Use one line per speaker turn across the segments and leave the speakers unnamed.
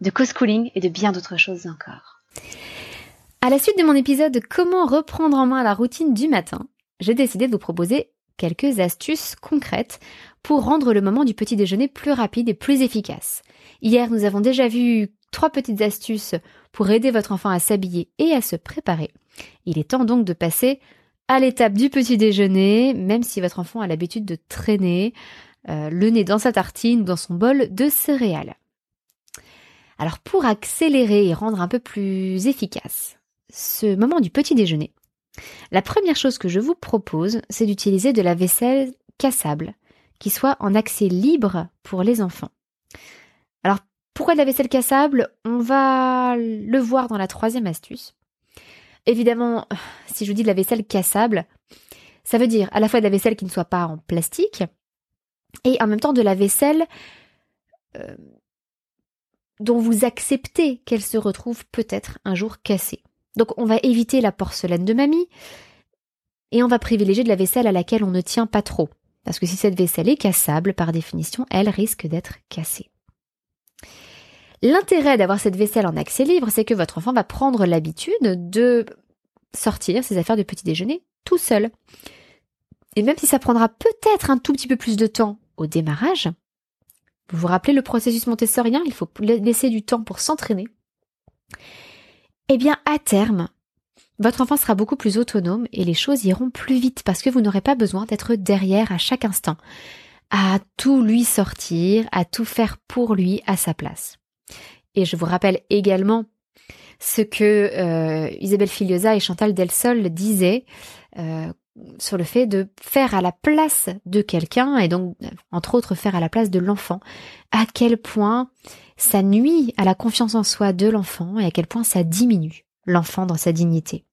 de co-schooling et de bien d'autres choses encore. À la suite de mon épisode Comment reprendre en main la routine du matin, j'ai décidé de vous proposer quelques astuces concrètes pour rendre le moment du petit déjeuner plus rapide et plus efficace. Hier, nous avons déjà vu trois petites astuces pour aider votre enfant à s'habiller et à se préparer. Il est temps donc de passer à l'étape du petit déjeuner, même si votre enfant a l'habitude de traîner euh, le nez dans sa tartine, dans son bol de céréales. Alors pour accélérer et rendre un peu plus efficace ce moment du petit déjeuner, la première chose que je vous propose, c'est d'utiliser de la vaisselle cassable qui soit en accès libre pour les enfants. Alors pourquoi de la vaisselle cassable? On va le voir dans la troisième astuce. Évidemment, si je vous dis de la vaisselle cassable, ça veut dire à la fois de la vaisselle qui ne soit pas en plastique et en même temps de la vaisselle euh, dont vous acceptez qu'elle se retrouve peut-être un jour cassée. Donc on va éviter la porcelaine de mamie et on va privilégier de la vaisselle à laquelle on ne tient pas trop. Parce que si cette vaisselle est cassable, par définition, elle risque d'être cassée. L'intérêt d'avoir cette vaisselle en accès libre, c'est que votre enfant va prendre l'habitude de sortir ses affaires de petit déjeuner tout seul. Et même si ça prendra peut-être un tout petit peu plus de temps au démarrage, vous vous rappelez le processus montessorien? Il faut laisser du temps pour s'entraîner. Eh bien, à terme, votre enfant sera beaucoup plus autonome et les choses iront plus vite parce que vous n'aurez pas besoin d'être derrière à chaque instant, à tout lui sortir, à tout faire pour lui à sa place. Et je vous rappelle également ce que euh, Isabelle Filiosa et Chantal Delsol disaient euh, sur le fait de faire à la place de quelqu'un et donc entre autres faire à la place de l'enfant, à quel point ça nuit à la confiance en soi de l'enfant et à quel point ça diminue l'enfant dans sa dignité.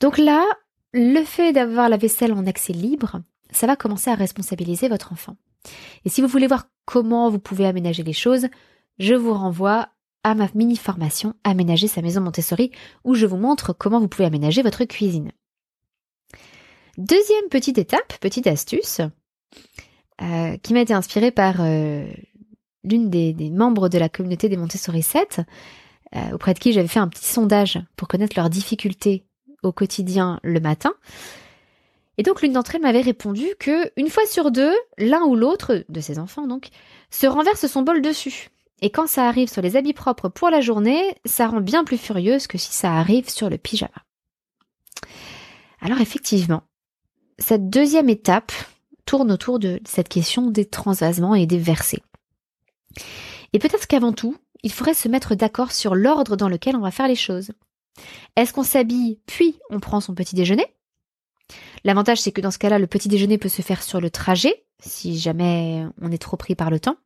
Donc là, le fait d'avoir la vaisselle en accès libre, ça va commencer à responsabiliser votre enfant. Et si vous voulez voir comment vous pouvez aménager les choses, je vous renvoie à ma mini formation Aménager sa maison Montessori où je vous montre comment vous pouvez aménager votre cuisine. Deuxième petite étape, petite astuce, euh, qui m'a été inspirée par euh, l'une des, membres de la communauté des Montessori 7, euh, auprès de qui j'avais fait un petit sondage pour connaître leurs difficultés au quotidien le matin. Et donc l'une d'entre elles m'avait répondu que une fois sur deux, l'un ou l'autre de ses enfants donc se renverse son bol dessus. Et quand ça arrive sur les habits propres pour la journée, ça rend bien plus furieuse que si ça arrive sur le pyjama. Alors effectivement, cette deuxième étape tourne autour de cette question des transvasements et des versets. Et peut-être qu'avant tout, il faudrait se mettre d'accord sur l'ordre dans lequel on va faire les choses. Est-ce qu'on s'habille puis on prend son petit déjeuner? L'avantage c'est que dans ce cas-là, le petit déjeuner peut se faire sur le trajet, si jamais on est trop pris par le temps.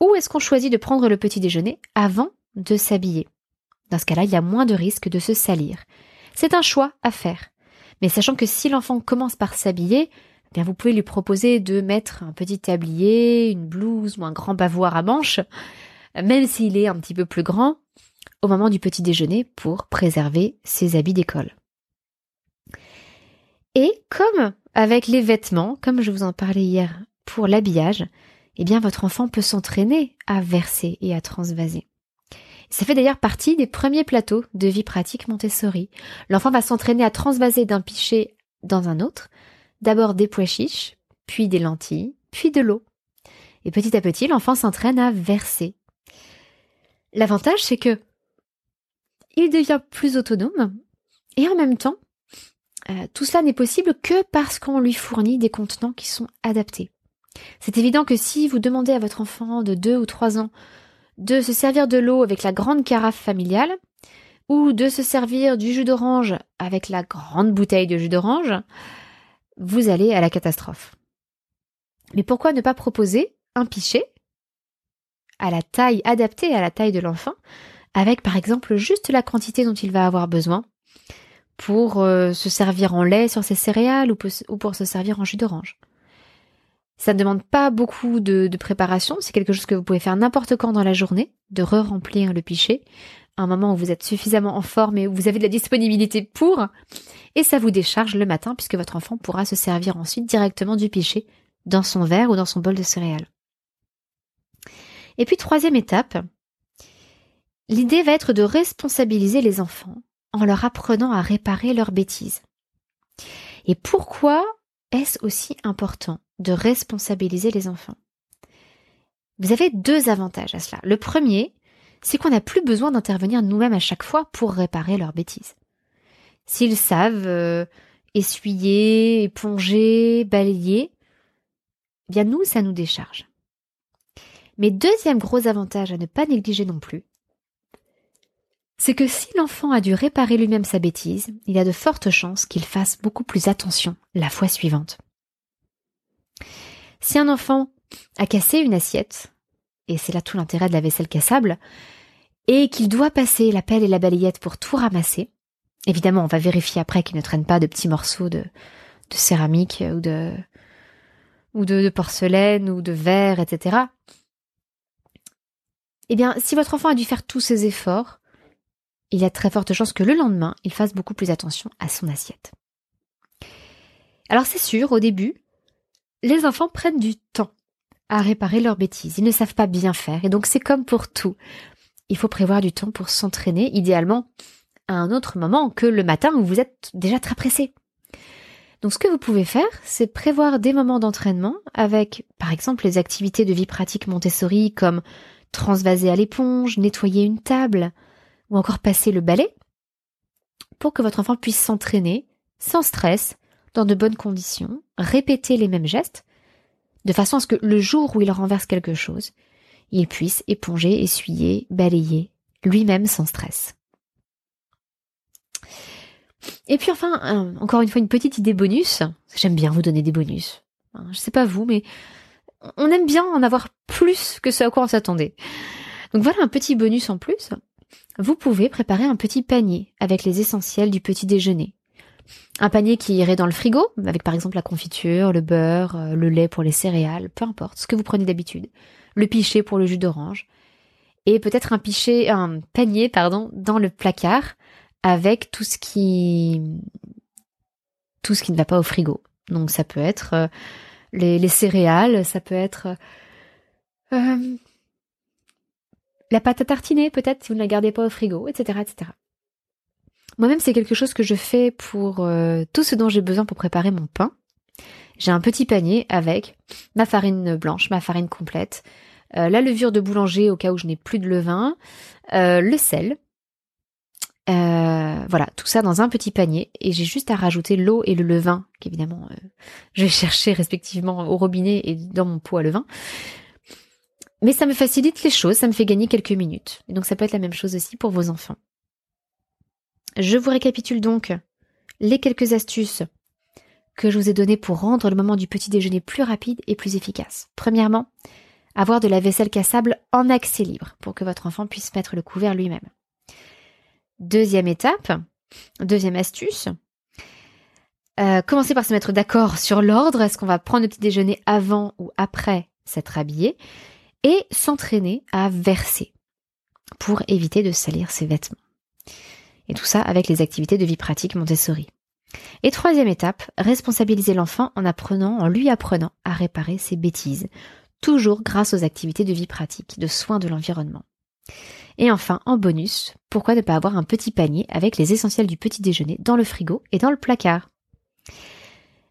Ou est-ce qu'on choisit de prendre le petit déjeuner avant de s'habiller? Dans ce cas-là, il y a moins de risques de se salir. C'est un choix à faire. Mais sachant que si l'enfant commence par s'habiller, eh bien vous pouvez lui proposer de mettre un petit tablier, une blouse ou un grand bavoir à manches, même s'il est un petit peu plus grand, au moment du petit déjeuner pour préserver ses habits d'école. Et comme avec les vêtements, comme je vous en parlais hier pour l'habillage, eh bien votre enfant peut s'entraîner à verser et à transvaser. Ça fait d'ailleurs partie des premiers plateaux de vie pratique Montessori. L'enfant va s'entraîner à transvaser d'un pichet dans un autre, d'abord des pois chiches, puis des lentilles, puis de l'eau. Et petit à petit, l'enfant s'entraîne à verser. L'avantage, c'est que il devient plus autonome et en même temps, euh, tout cela n'est possible que parce qu'on lui fournit des contenants qui sont adaptés. C'est évident que si vous demandez à votre enfant de 2 ou 3 ans de se servir de l'eau avec la grande carafe familiale, ou de se servir du jus d'orange avec la grande bouteille de jus d'orange, vous allez à la catastrophe. Mais pourquoi ne pas proposer un pichet à la taille adaptée à la taille de l'enfant, avec par exemple juste la quantité dont il va avoir besoin pour euh, se servir en lait sur ses céréales ou pour se servir en jus d'orange? Ça ne demande pas beaucoup de, préparation, c'est quelque chose que vous pouvez faire n'importe quand dans la journée, de re-remplir le pichet, un moment où vous êtes suffisamment en forme et où vous avez de la disponibilité pour, et ça vous décharge le matin puisque votre enfant pourra se servir ensuite directement du pichet dans son verre ou dans son bol de céréales. Et puis troisième étape, l'idée va être de responsabiliser les enfants en leur apprenant à réparer leurs bêtises. Et pourquoi est-ce aussi important de responsabiliser les enfants? Vous avez deux avantages à cela. Le premier, c'est qu'on n'a plus besoin d'intervenir nous-mêmes à chaque fois pour réparer leurs bêtises. S'ils savent euh, essuyer, éponger, balayer, eh bien nous, ça nous décharge. Mais deuxième gros avantage à ne pas négliger non plus, c'est que si l'enfant a dû réparer lui-même sa bêtise, il y a de fortes chances qu'il fasse beaucoup plus attention la fois suivante. Si un enfant a cassé une assiette, et c'est là tout l'intérêt de la vaisselle cassable, et qu'il doit passer la pelle et la balayette pour tout ramasser, évidemment on va vérifier après qu'il ne traîne pas de petits morceaux de, céramique ou de ou de, porcelaine ou de verre, etc. Eh bien, si votre enfant a dû faire tous ces efforts, il y a très forte chance que le lendemain, il fasse beaucoup plus attention à son assiette. Alors c'est sûr, au début, les enfants prennent du temps à réparer leurs bêtises. Ils ne savent pas bien faire. Et donc c'est comme pour tout. Il faut prévoir du temps pour s'entraîner, idéalement à un autre moment que le matin où vous êtes déjà très pressé. Donc ce que vous pouvez faire, c'est prévoir des moments d'entraînement avec, par exemple, les activités de vie pratique Montessori comme transvaser à l'éponge, nettoyer une table, ou encore passer le balai pour que votre enfant puisse s'entraîner sans stress, dans de bonnes conditions, répéter les mêmes gestes, de façon à ce que le jour où il renverse quelque chose, il puisse éponger, essuyer, balayer, lui-même sans stress. Et puis enfin, encore une fois, une petite idée bonus. J'aime bien vous donner des bonus. Je sais pas vous, mais on aime bien en avoir plus que ce à quoi on s'attendait. Donc voilà un petit bonus en plus vous pouvez préparer un petit panier avec les essentiels du petit déjeuner. Un panier qui irait dans le frigo, avec par exemple la confiture, le beurre, euh, le lait pour les céréales, peu importe, ce que vous prenez d'habitude. Le pichet pour le jus d'orange. Et peut-être un pichet, un panier, pardon, dans le placard avec tout ce qui, tout ce qui ne va pas au frigo. Donc ça peut être euh, les, céréales, ça peut être euh, la pâte à tartiner, peut-être, si vous ne la gardez pas au frigo, etc., etc. Moi-même, c'est quelque chose que je fais pour euh, tout ce dont j'ai besoin pour préparer mon pain. J'ai un petit panier avec ma farine blanche, ma farine complète, euh, la levure de boulanger au cas où je n'ai plus de levain, euh, le sel. voilà, tout ça dans un petit panier et j'ai juste à rajouter l'eau et le levain qu'évidemment je vais chercher respectivement au robinet et dans mon pot à levain. Mais ça me facilite les choses, ça me fait gagner quelques minutes. Et donc ça peut être la même chose aussi pour vos enfants. Je vous récapitule donc les quelques astuces que je vous ai données pour rendre le moment du petit déjeuner plus rapide et plus efficace. Premièrement, avoir de la vaisselle cassable en accès libre pour que votre enfant puisse mettre le couvert lui-même. Deuxième étape, deuxième astuce, euh, commencer par se mettre d'accord sur l'ordre. Est-ce qu'on va prendre le petit déjeuner avant ou après s'être habillé? Et s'entraîner à verser pour éviter de salir ses vêtements. Et tout ça avec les activités de vie pratique Montessori. Et troisième étape, responsabiliser l'enfant en apprenant, en lui apprenant à réparer ses bêtises, toujours grâce aux activités de vie pratique, de soins de l'environnement. Et enfin, en bonus, pourquoi ne pas avoir un petit panier avec les essentiels du petit déjeuner dans le frigo et dans le placard?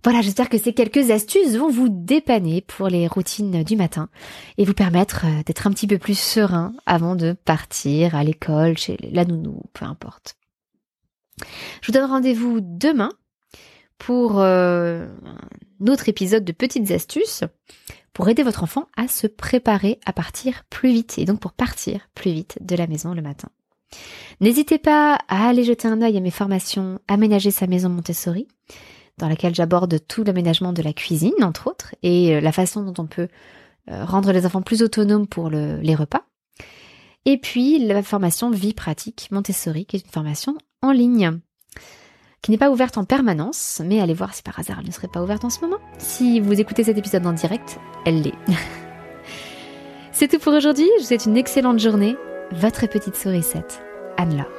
Voilà, j'espère que ces quelques astuces vont vous dépanner pour les routines du matin et vous permettre euh, d'être un petit peu plus serein avant de partir à l'école, chez la nounou, peu importe. Je vous donne rendez-vous demain pour euh, un autre épisode de petites astuces pour aider votre enfant à se préparer à partir plus vite et donc pour partir plus vite de la maison le matin. N'hésitez pas à aller jeter un œil à mes formations Aménager sa maison Montessori dans laquelle j'aborde tout l'aménagement de la cuisine, entre autres, et euh, la façon dont on peut euh, rendre les enfants plus autonomes pour les repas. Et puis la formation Vie pratique Montessori, qui est une formation en ligne, qui n'est pas ouverte en permanence, mais allez voir si par hasard elle ne serait pas ouverte en ce moment. Si vous écoutez cet épisode en direct, elle l'est. C'est tout pour aujourd'hui, je vous souhaite une excellente journée. Votre petite sourisette, Anne-Laure.